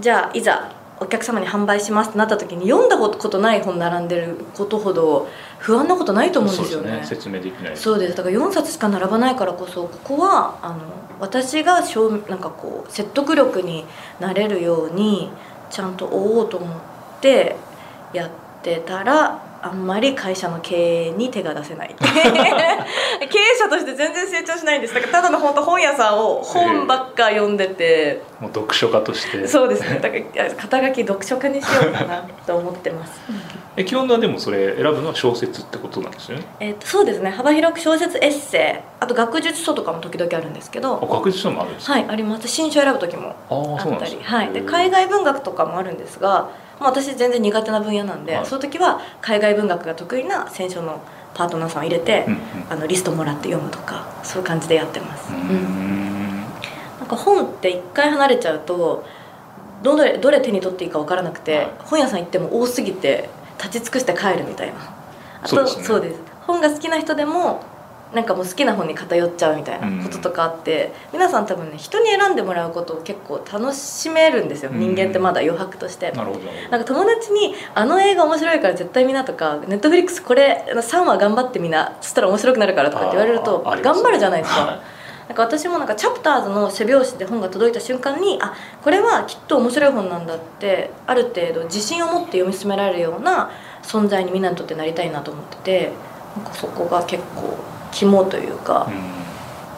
[SPEAKER 2] じゃあいざお客様に販売しますってなった時に読んだことない本並んでることほど不安なことないと思うんですよね。
[SPEAKER 1] ね。説明できない。
[SPEAKER 2] そうです。だから4冊しか並ばないからこそここはあの私がしょうなんかこう説得力になれるようにちゃんと追おうと思ってやってたらあんまり会社の経営に手が出せない。経営者として全然成長しないんです。だからただの本当本屋さんを本ばっか読んでて、
[SPEAKER 1] もう読書家として。
[SPEAKER 2] そうですね。だから肩書き読書家にしようかなと思ってます
[SPEAKER 1] え基本はでもそれ選ぶのは小説ってことなんですよね？
[SPEAKER 2] えっ、とそうですね。幅広く小説エッセイあと学術書とかも時々あるんですけど。
[SPEAKER 1] 学術書もあるんですか？
[SPEAKER 2] はいあります。新書選ぶ時もあったり。はい。で海外文学とかもあるんですがまあ、私全然苦手な分野なんで、はい、その時は海外文学が得意な選書のパートナーさんを入れて、うんうん、あのリストもらって読むとかそういう感じでやってます。うん、なんか本って一回離れちゃうとどれどれ手に取っていいか分からなくて、はい、本屋さん行っても多すぎて立ち尽くして帰るみたいな。あとそうです、ね、本が好きな人でもなんかもう好きな本に偏っちゃうみたいなこととかあって、うん、皆さん多分ね人に選んでもらうことを結構楽しめるんですよ、うん、人間ってまだ余白として。
[SPEAKER 1] なるほど。
[SPEAKER 2] なんか友達に「あの映画面白いから絶対見な」とか「ネットフリックスこれ3話頑張ってみなそしたら面白くなるから」とかって言われると頑張るじゃないですか。なんか私もなんかチャプターズの背表紙で本が届いた瞬間にあこれはきっと面白い本なんだってある程度自信を持って読み進められるような存在にみんなにとってなりたいなと思っててなんかそこが結構肝というか、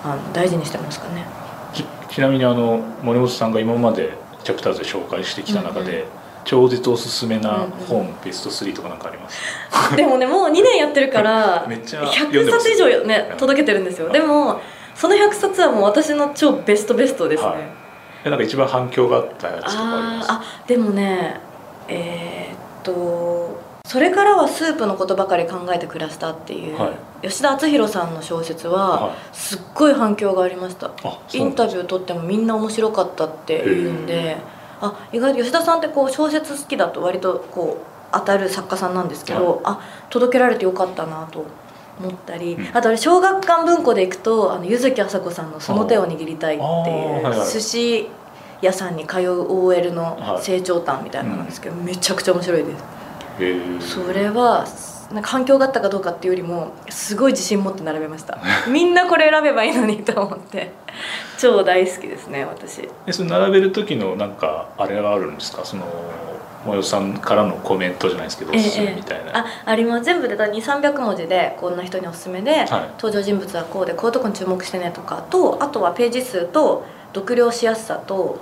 [SPEAKER 2] うん、あの大事にしてますかね。
[SPEAKER 1] ちちなみにあの森本さんが今までチャプターズで紹介してきた中で、うんうん。超絶おすすめな本、うんうん、ベスト3とかなんかあります？
[SPEAKER 2] でもねもう2年やってるから めっちゃ100冊以上ね届けてるんですよ。でもその100冊はもう私の超ベストベストですね、はい、
[SPEAKER 1] なんか一番反響があったやつとかあります？あ
[SPEAKER 2] でもねえー、っとそれからはスープのことばかり考えて暮らしたっていう、はい、吉田篤弘さんの小説はすっごい反響がありました、はい、インタビュー取ってもみんな面白かったって言うんであ意外と吉田さんってこう小説好きだと割とこう当たる作家さんなんですけど、はい、あ届けられてよかったなと思ったり、うん、あとあれ小学館文庫で行くとあの柚木麻子さんの「その手を握りたい」っていう寿司屋さんに通う OL の成長譚みたいなのなんですけど、めちゃくちゃ面白いです。それはなんか反響があったかどうかっていうよりもすごい自信持って並べました。みんなこれ選べばいいのにと思って超大好きですね私。
[SPEAKER 1] えその並べる時のなんかあれがあるんですか？そのもよさんからのコメントじゃないですけどおすすめみたいな、ええ、
[SPEAKER 2] ああります。全部で2300文字でこんな人におすすめで、はい、登場人物はこうでこういうとこに注目してねとかとあとはページ数と読了しやすさと,、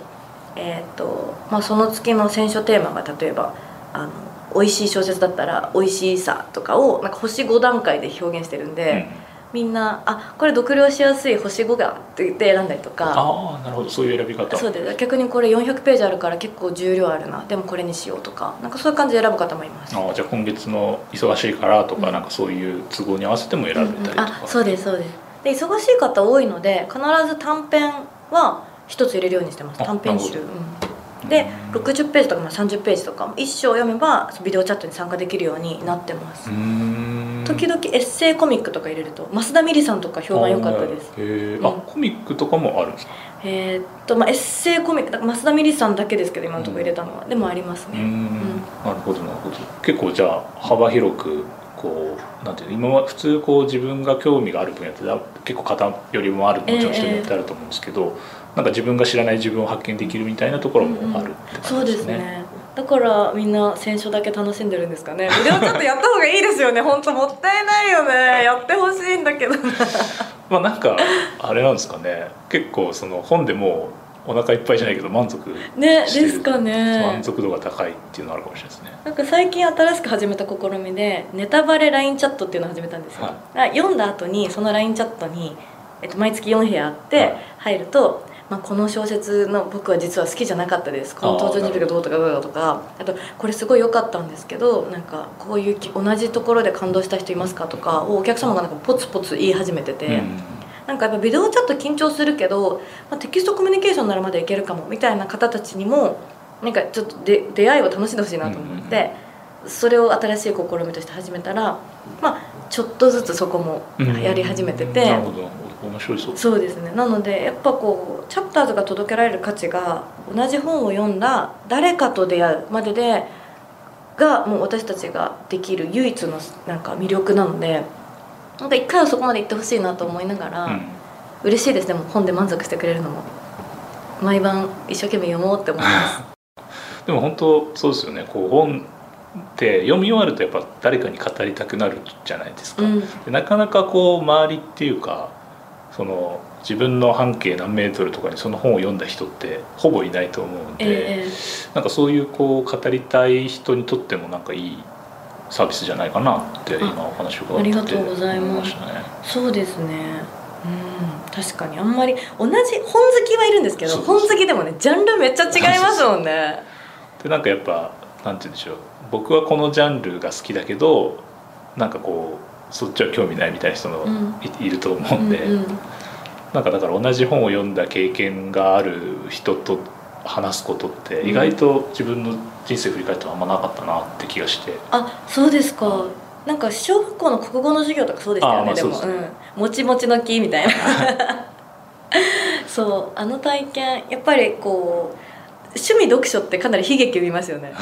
[SPEAKER 2] えーとまあ、その月の選書テーマが例えばあの美味しい小説だったら美味しさとかをなんか星5段階で表現してるんで、うんみんなあこれ読了しやすい星5がって言って選んだりとか。
[SPEAKER 1] ああなるほど。そういう選び方。
[SPEAKER 2] そうです。逆にこれ400ページあるから結構重量あるな。でもこれにしようとか。なんかそういう感じで選ぶ方もいます。
[SPEAKER 1] あじゃあ今月の忙しいからとか、うん、なんかそういう都合に合わせても選べたりとか、うん。うん、
[SPEAKER 2] あそうですそうです。で忙しい方多いので必ず短編は一つ入れるようにしてます。短編集、うん、で60ページとか30ページとか一章読めばビデオチャットに参加できるようになってます。うん。時々エッセイコミックとか入れると増田美里さんとか評判良かったです。
[SPEAKER 1] うん、あコミックとかもあるんですか？
[SPEAKER 2] えー、っとまあエッセイコミック増田美里さんだけですけど今のところ入れたのは、うん、でもありますね、うん、
[SPEAKER 1] なるほどなるほど。結構じゃあ幅広くこうなんていう今は普通こう自分が興味がある分野って結構偏りもあるもちろん人によってあると思うんですけど、えー、なんか自分が知らない自分を発見できるみたいなところもあるって感じですね、そうですね。
[SPEAKER 2] だからみんな選書だけ楽しんでるんですかね。ビデオチャットやった方がいいですよね。本当もったいないよね。やってほしいんだけど
[SPEAKER 1] まあなんかあれなんですかね。結構その本でもお腹いっぱいじゃないけど満足
[SPEAKER 2] ねですかね。
[SPEAKER 1] 満足度が高いっていうのあるかもしれないですね。
[SPEAKER 2] なんか最近新しく始めた試みでネタバレ LINE チャットっていうのを始めたんですよ、はい、読んだ後にその LINE チャットに、えっと、毎月4部屋あって入ると、まあ、この小説の僕は実は好きじゃなかったです。この登場人物がどうとかどうだとか。あとこれすごい良かったんですけどなんかこういう同じところで感動した人いますかとかをお客様がなんかポツポツ言い始めてて。うん。なんかやっぱビデオチャット緊張するけど、まあ、テキストコミュニケーションならまだいけるかもみたいな方たちにもなんかちょっとで出会いを楽しんでほしいなと思って、それを新しい試みとして始めたらまあちょっとずつそこもやり始めてて、なるほど
[SPEAKER 1] 面白いそう。
[SPEAKER 2] そうですね。なのでやっぱこうチャプターズが届けられる価値が同じ本を読んだ誰かと出会うまででがもう私たちができる唯一のなんか魅力なのでなんか一回はそこまで行ってほしいなと思いながら、うん、嬉しいですでも本で満足してくれるのも。毎晩一生懸命読もうって思います。
[SPEAKER 1] でも本当そうですよね。こう本って読み終わるとやっぱ誰かに語りたくなるじゃないですか、うん、でなかなかこう周りっていうかその自分の半径何メートルとかにその本を読んだ人ってほぼいないと思うんで、えー、なんかそういうこう語りたい人にとってもなんかいいサービスじゃないかなって今お話を伺って、ね、ありがとうございます。
[SPEAKER 2] そうですね。うん。確かにあんまり同じ本好きはいるんですけど本好きでもねジャンルめっちゃ違いますもんね。
[SPEAKER 1] でなんかやっぱなんて言うんでしょう。僕はこのジャンルが好きだけどなんかこうそっちは興味ないみたいな人もい,、いると思うんで、うんうん、なんかだから同じ本を読んだ経験がある人と話すことって意外と自分の人生振り返ってあんまなかったなって気がして、
[SPEAKER 2] あそうですか。なんか小学校の国語の授業とかそうでしたよねでも、ね、うん、もちもちの木みたいな。そうあの体験やっぱりこう趣味読書ってかなり悲劇を見ますよね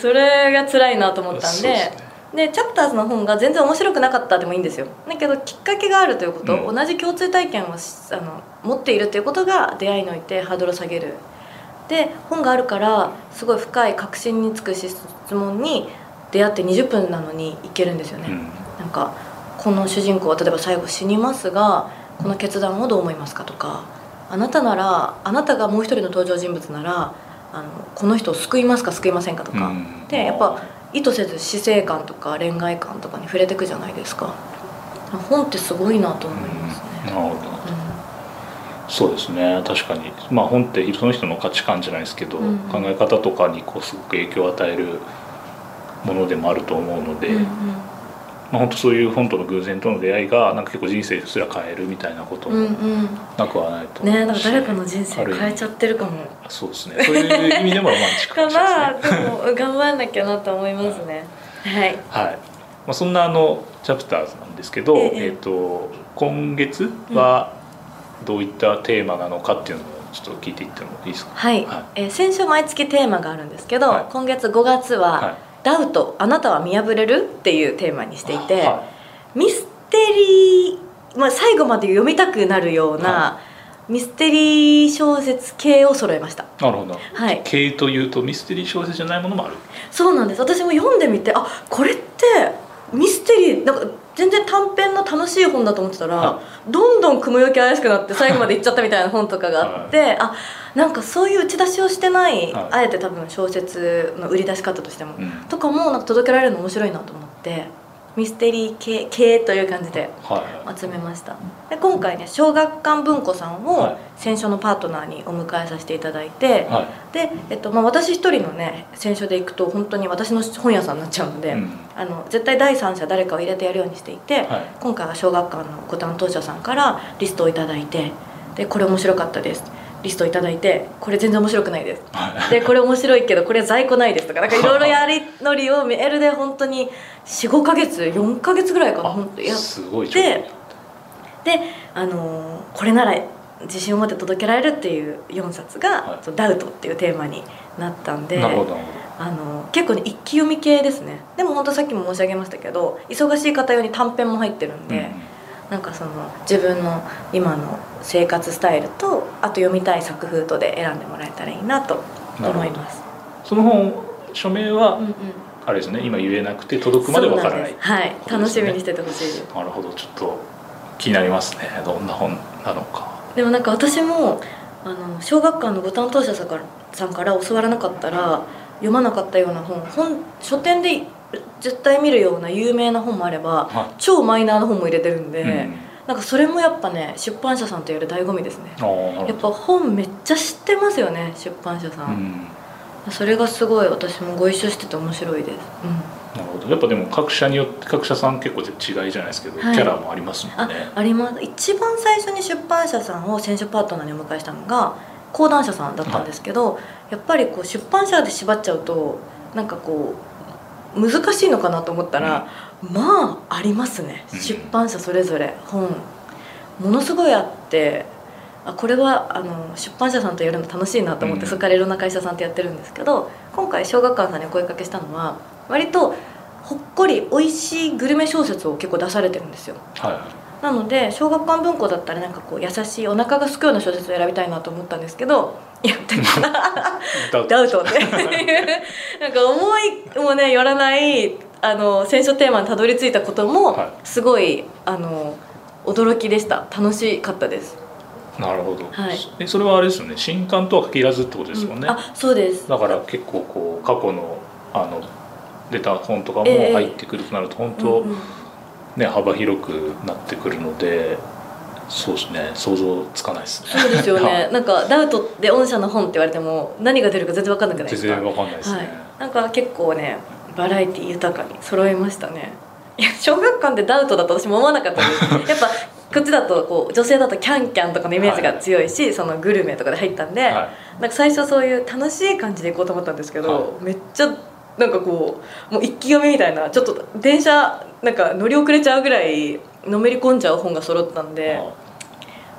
[SPEAKER 2] それが辛いなと思ったんで、ね、でチャプターズの本が全然面白くなかったでもいいんですよ。だけどきっかけがあるということ、うん、同じ共通体験をあの持っているということが出会いにおいてハードルを下げる。で本があるからすごい深い確信につく質問に出会って20分なのにいけるんですよね、うん、なんかこの主人公は例えば最後死にますがこの決断をどう思いますかとかあなたならあなたがもう一人の登場人物ならあのこの人を救いますか救いませんかとか、うん、でやっぱ意図せず死生観とか恋愛観とかに触れていくじゃないですか。本ってすごいなと思いますね、うん、なるほど、うん、
[SPEAKER 1] そうですね。確かに。まあ本ってその人の価値観じゃないですけど、うん、考え方とかにこうすごく影響を与えるものでもあると思うので、うんうんまあ、本当そういう本との偶然との出会いがなんか結構人生すら変えるみたいなこともなくはないと
[SPEAKER 2] 思う、うんうん、ねなんか誰かの人生変えちゃってるかも。
[SPEAKER 1] そうですね。そういう意味でもロマンチックかもしれな。い
[SPEAKER 2] ですねでも頑張んなきゃなと思いますね。はい、
[SPEAKER 1] はい。まあ、そんなあのチャプターズなんですけど、ええ。えーと今月はどういったテーマなのかっていうのをちょっと聞いていってもいいですか？
[SPEAKER 2] はい、はい、えー、先週毎月テーマがあるんですけど、はい、今月5月は、はいダウトあなたは見破れる？っていうテーマにしていて、はい、ミステリー、まあ、最後まで読みたくなるような、はい、ミステリー小説系を揃えました。
[SPEAKER 1] なるほど、はい、系というとミステリー小説じゃないものもある。
[SPEAKER 2] そうなんです。私も読んでみてあこれってミステリーなんか全然短編の楽しい本だと思ってたら、はい、どんどん雲行き怪しくなって最後まで行っちゃったみたいな本とかがあって、はい、あなんかそういう打ち出しをしてない、はい、あえて多分小説の売り出し方としても、うん、とかもなんか届けられるの面白いなと思ってミステリー系系という感じで集めました、で今回ね小学館文庫さんを選書のパートナーにお迎えさせていただいて、はい、で、えっとまあ、私一人のね選書で行くと本当に私の本屋さんになっちゃうので、うん、あの絶対第三者誰かを入れてやるようにしていて、はい、今回は小学館のご担当者さんからリストを頂いてでこれ面白かったですリスト頂いてこれ全然面白くないです。でこれ面白いけどこれ在庫ないですとかなんかいろいろやり取りをメールで本当に45か月4か月ぐらいかな本当やってであのこれなら自信を持って届けられるっていう4冊が「はい、ダウト」っていうテーマになったんであの結構ね一気読み系ですね。でも本当さっきも申し上げましたけど忙しい方用に短編も入ってるんで。うん。なんかその自分の今の生活スタイルとあと読みたい作風とで選んでもらえたらいいなと思います。
[SPEAKER 1] その本署名は、うんうん、あれですね今言えなくて届くまでわからない、ね、
[SPEAKER 2] はい。楽しみにしててほしいです。
[SPEAKER 1] なるほど。ちょっと気になりますね。どんな本なのか。
[SPEAKER 2] でもなんか私もあの小学館のご担当者さんからさんから教わらなかったら読まなかったような本本書店で絶対見るような有名な本もあれば、はい、超マイナーな本も入れてるんで、うん、なんかそれもやっぱね出版社さんとやる醍醐味ですね。やっぱ本めっちゃ知ってますよね出版社さん、うん、それがすごい私もご一緒してて面白いです、
[SPEAKER 1] うん、なるほど。やっぱでも各社によって各社さん結構違いじゃないですけど、はい、キャラもありますもんね。
[SPEAKER 2] ああります。一番最初に出版社さんを選書パートナーにお迎えしたのが講談社さんだったんですけど、はい、やっぱりこう出版社で縛っちゃうとなんかこう難しいのかなと思ったら、うん、まあありますね、出版社それぞれ。本。ものすごいあってあこれはあの出版社さんとやるの楽しいなと思って、そこからいろんな会社さんとやってるんですけど今回小学館さんにお声かけしたのは割とほっこり美味しいグルメ小説を結構出されてるんですよ。はい。なので小学館文庫だったらなんかこう優しいお腹がすくような小説を選びたいなと思ったんですけどいや ダウト。って なんか思いもね寄らないあの選書テーマにたどり着いたこともすごい、はい、あの驚きでした。楽しかったです。
[SPEAKER 1] なるほど、はい、えそれはあれですよね。新刊とは限らずってことですもんね、
[SPEAKER 2] うん、あそうです。
[SPEAKER 1] だから結構こう過去のあの出た本とかも入ってくるとなると、えー、本当、うんうん。ね、幅広くなってくるのでそうですね。想像つかないですね。
[SPEAKER 2] そうですよね。なんかダウトで御社の本って言われても何が出るか全然分かんなくないです
[SPEAKER 1] か？全然分かんないですね、はい、
[SPEAKER 2] なんか結構ねバラエティ豊かに揃いましたね。いや小学館でダウトだと私も思わなかったです。やっぱこっちだとこう女性だとキャンキャンとかのイメージが強いし、はい、そのグルメとかで入ったんで、はい、なんか最初そういう楽しい感じで行こうと思ったんですけど、はい、めっちゃなんかこうもう一気読みみたいなちょっと電車なんか乗り遅れちゃうぐらいのめり込んじゃう本が揃ったんで。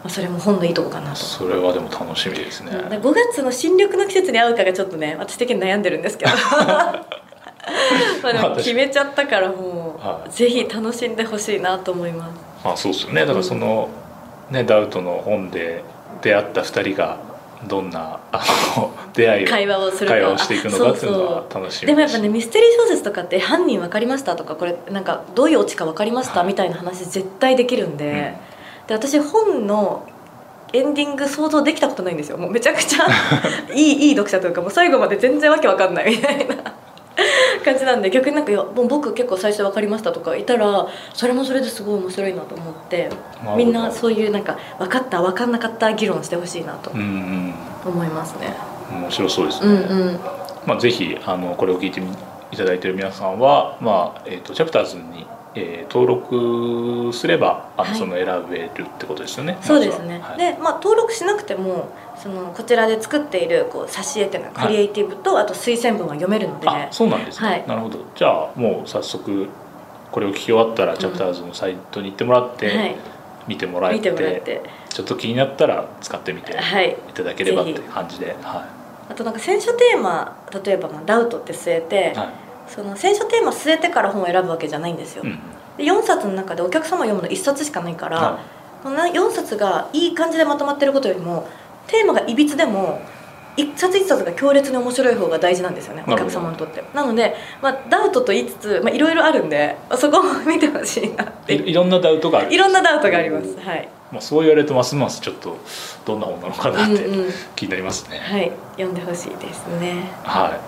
[SPEAKER 2] まあ、それも本のいいとこかなと。
[SPEAKER 1] それはでも楽しみですね。
[SPEAKER 2] 5月の新緑の季節に合うかがちょっとね私的に悩んでるんですけど まあでも決めちゃったからもう、はい、ぜひ楽しんでほしいなと思います。
[SPEAKER 1] まあそうですよね。だからその、ねダウトの本で出会った2人がどんなあの 出会い
[SPEAKER 2] 会話をする
[SPEAKER 1] 会話をしていくのかっていうのは楽しみ
[SPEAKER 2] でもやっぱねミステリー小説とかって犯人分かりましたとかこれなんかどういうオチか分かりました、はい、みたいな話絶対できるんで。うん、で私本のエンディング想像できたことないんですよ。もうめちゃくちゃ いいいい読者というかもう最後まで全然わけわかんないみたいな感じなんで逆になんかいやもう僕結構最初分かりましたとかいたらそれもそれですごい面白いなと思ってみんなそういうなんか分かった分かんなかった議論してほしいなと思いますね。
[SPEAKER 1] 面白そうですね、うんうん、まあ、ぜひあのこれを聞いていただいている皆さんは、まあえーと、チャプターズにえー、登録すればあの、はい、その選べるってことですよね。
[SPEAKER 2] そうですね。はい、で、まあ登録しなくてもそのこちらで作っているこう挿絵っていうのはクリエイティブと、はい、あと推薦文は読めるので。
[SPEAKER 1] そうなんですね、はい、なるほど。じゃあもう早速これを聞き終わったら、チャプターズのサイトに行ってもらって、はい、見てもらって、ちょっと気になったら使ってみてい。ただければって感じで。はい。
[SPEAKER 2] あとなんか選書テーマ例えばまあダウトって据えて。はい。その選書テーマ据えてから本を選ぶわけじゃないんですよ、うん、で4冊の中でお客様読むの1冊しかないから、この4冊がいい感じでまとまってることよりもテーマがいびつでも一冊一冊が強烈に面白い方が大事なんですよねお客様にとって。なので、まあ、ダウトと言いつついろいろあるんでそこも見てほしいな
[SPEAKER 1] いろんなダウトがある。
[SPEAKER 2] いろんなダウトがあります。はい。
[SPEAKER 1] まあ、そう言われるとますますちょっとどんな本なのかなって気になりますね、
[SPEAKER 2] うんうん、はい。読んでほしいですね。
[SPEAKER 1] は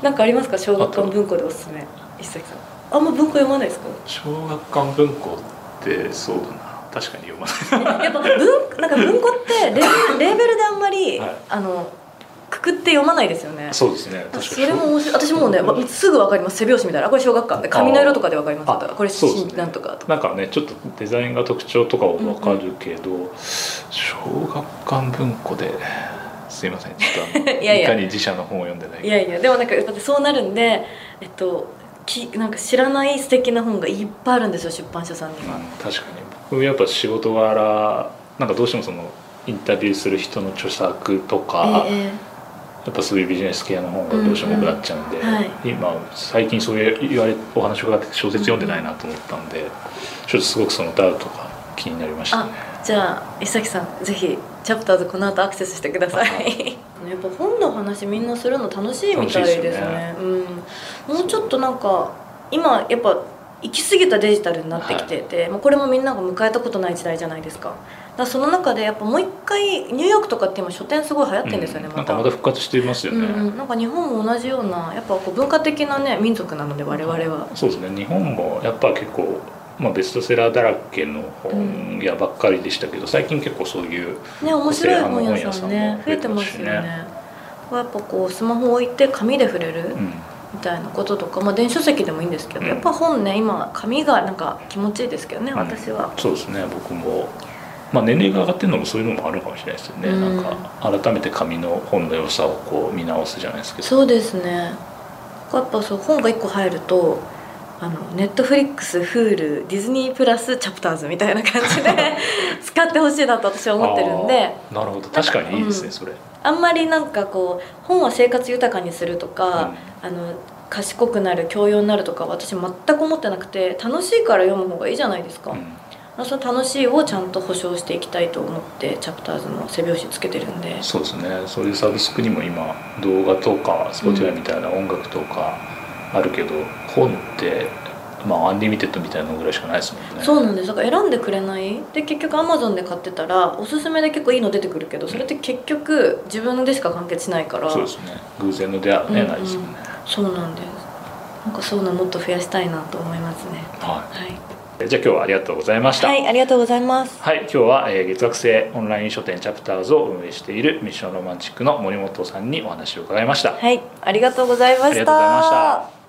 [SPEAKER 1] い。
[SPEAKER 2] なんかありますか？小学館文庫でおすすめ。石崎さんあんま文庫読まないですか？
[SPEAKER 1] 小学館文庫ってそうだな確かに読ま
[SPEAKER 2] ない。やっぱ文なんか文庫ってレ レベルであんまり、はい、あのくくって読まないですよね。
[SPEAKER 1] そうですね
[SPEAKER 2] それも面白い。私もうね、すぐ分かります。背拍子みたいな。これ小学館。で紙の色とかで分かりますこれ新、ね、なんとか
[SPEAKER 1] なんかねちょっとデザインが特徴とかは分かるけど、うんうん、小学館文庫ですいません。ちょっと いやいや。いかに自社の本を読んでない
[SPEAKER 2] いやいや。でもなんかそうなるんでえっときなんか知らない素敵な本がいっぱいあるんですよ出版社さんには、うん、
[SPEAKER 1] 確かに。僕やっぱ仕事柄なんかどうしてもそのインタビューする人の著作とか、えー、やっぱそういうビジネス系の本がどうしても多くなっちゃうんで、うんうんはい、今最近そういう言われお話を伺って小説読んでないなと思ったんで、ちょっとすごくそのダウトが気になりましたね。
[SPEAKER 2] じゃあ石崎さんぜひチャプターズこの後アクセスしてください。やっぱ本の話みんなするの楽しいみたいですね、ね、うん、もうちょっとなんか今やっぱ行き過ぎたデジタルになってきてて、はい、もうこれもみんなが迎えたことない時代じゃないですか。だその中でやっぱもう一回ニューヨークとかって今書店すごい流行ってるんですよね、うん、
[SPEAKER 1] また。また復活していますよね、
[SPEAKER 2] うん、なんか日本も同じようなやっぱこう文化的なね民族なので我々は。
[SPEAKER 1] そうですね。日本もやっぱ結構まあ、ベストセラーだらけの本屋ばっかりでしたけど、最近結構そういう
[SPEAKER 2] ね面白い本屋さんね増えてますよね。やっぱこうスマホを置いて紙で触れる、みたいなこととか、まあ、電子書籍でもいいんですけど、うん、やっぱ本ね今紙がなんか気持ちいいですけどね、私は。
[SPEAKER 1] そうですね僕も。まあ、年齢が上がってるのもそういうのもあるかもしれないですよね、うん、なんか改めて紙の本の良さをこう見直すじゃないですけど。
[SPEAKER 2] そうですね。やっぱそう本が1個入るとあのネットフリックスフールディズニープラスチャプターズみたいな感じで 使ってほしいなと私は思ってるんで。
[SPEAKER 1] なるほど。確かにいいですね、うん、それ
[SPEAKER 2] あんまりなんかこう本は生活豊かにするとか、うん、あの賢くなる教養になるとか私全く思ってなくて楽しいから読む方がいいじゃないですか、うん、その楽しいをちゃんと保証していきたいと思って Chapters の背表紙つけてるんで。
[SPEAKER 1] そうですね。そういうサブスクにも今動画とかスポティファイみたいな音楽とか、あるけど本ってまあ Unlimited みたいなのぐらいしかないですもんね。
[SPEAKER 2] そうなんです。だから選んでくれない。で結局アマゾンで買ってたらおすすめで結構いいの出てくるけどそれって結局自分でしか完結しないから。
[SPEAKER 1] そうですね。偶然の出会いね、うんうん、ないですよね。
[SPEAKER 2] そうなんです。なんかそういうのもっと増やしたいなと思いますね。
[SPEAKER 1] はい、はい。じゃあ今日はありがとうございました。
[SPEAKER 2] はい、ありがとうございます。
[SPEAKER 1] はい、今日は、えー、月額制オンライン書店チャプターズを運営しているミッションロマンチックの森本さんにお話を伺いました。
[SPEAKER 2] はい、ありがとうございました。ありがとうございました。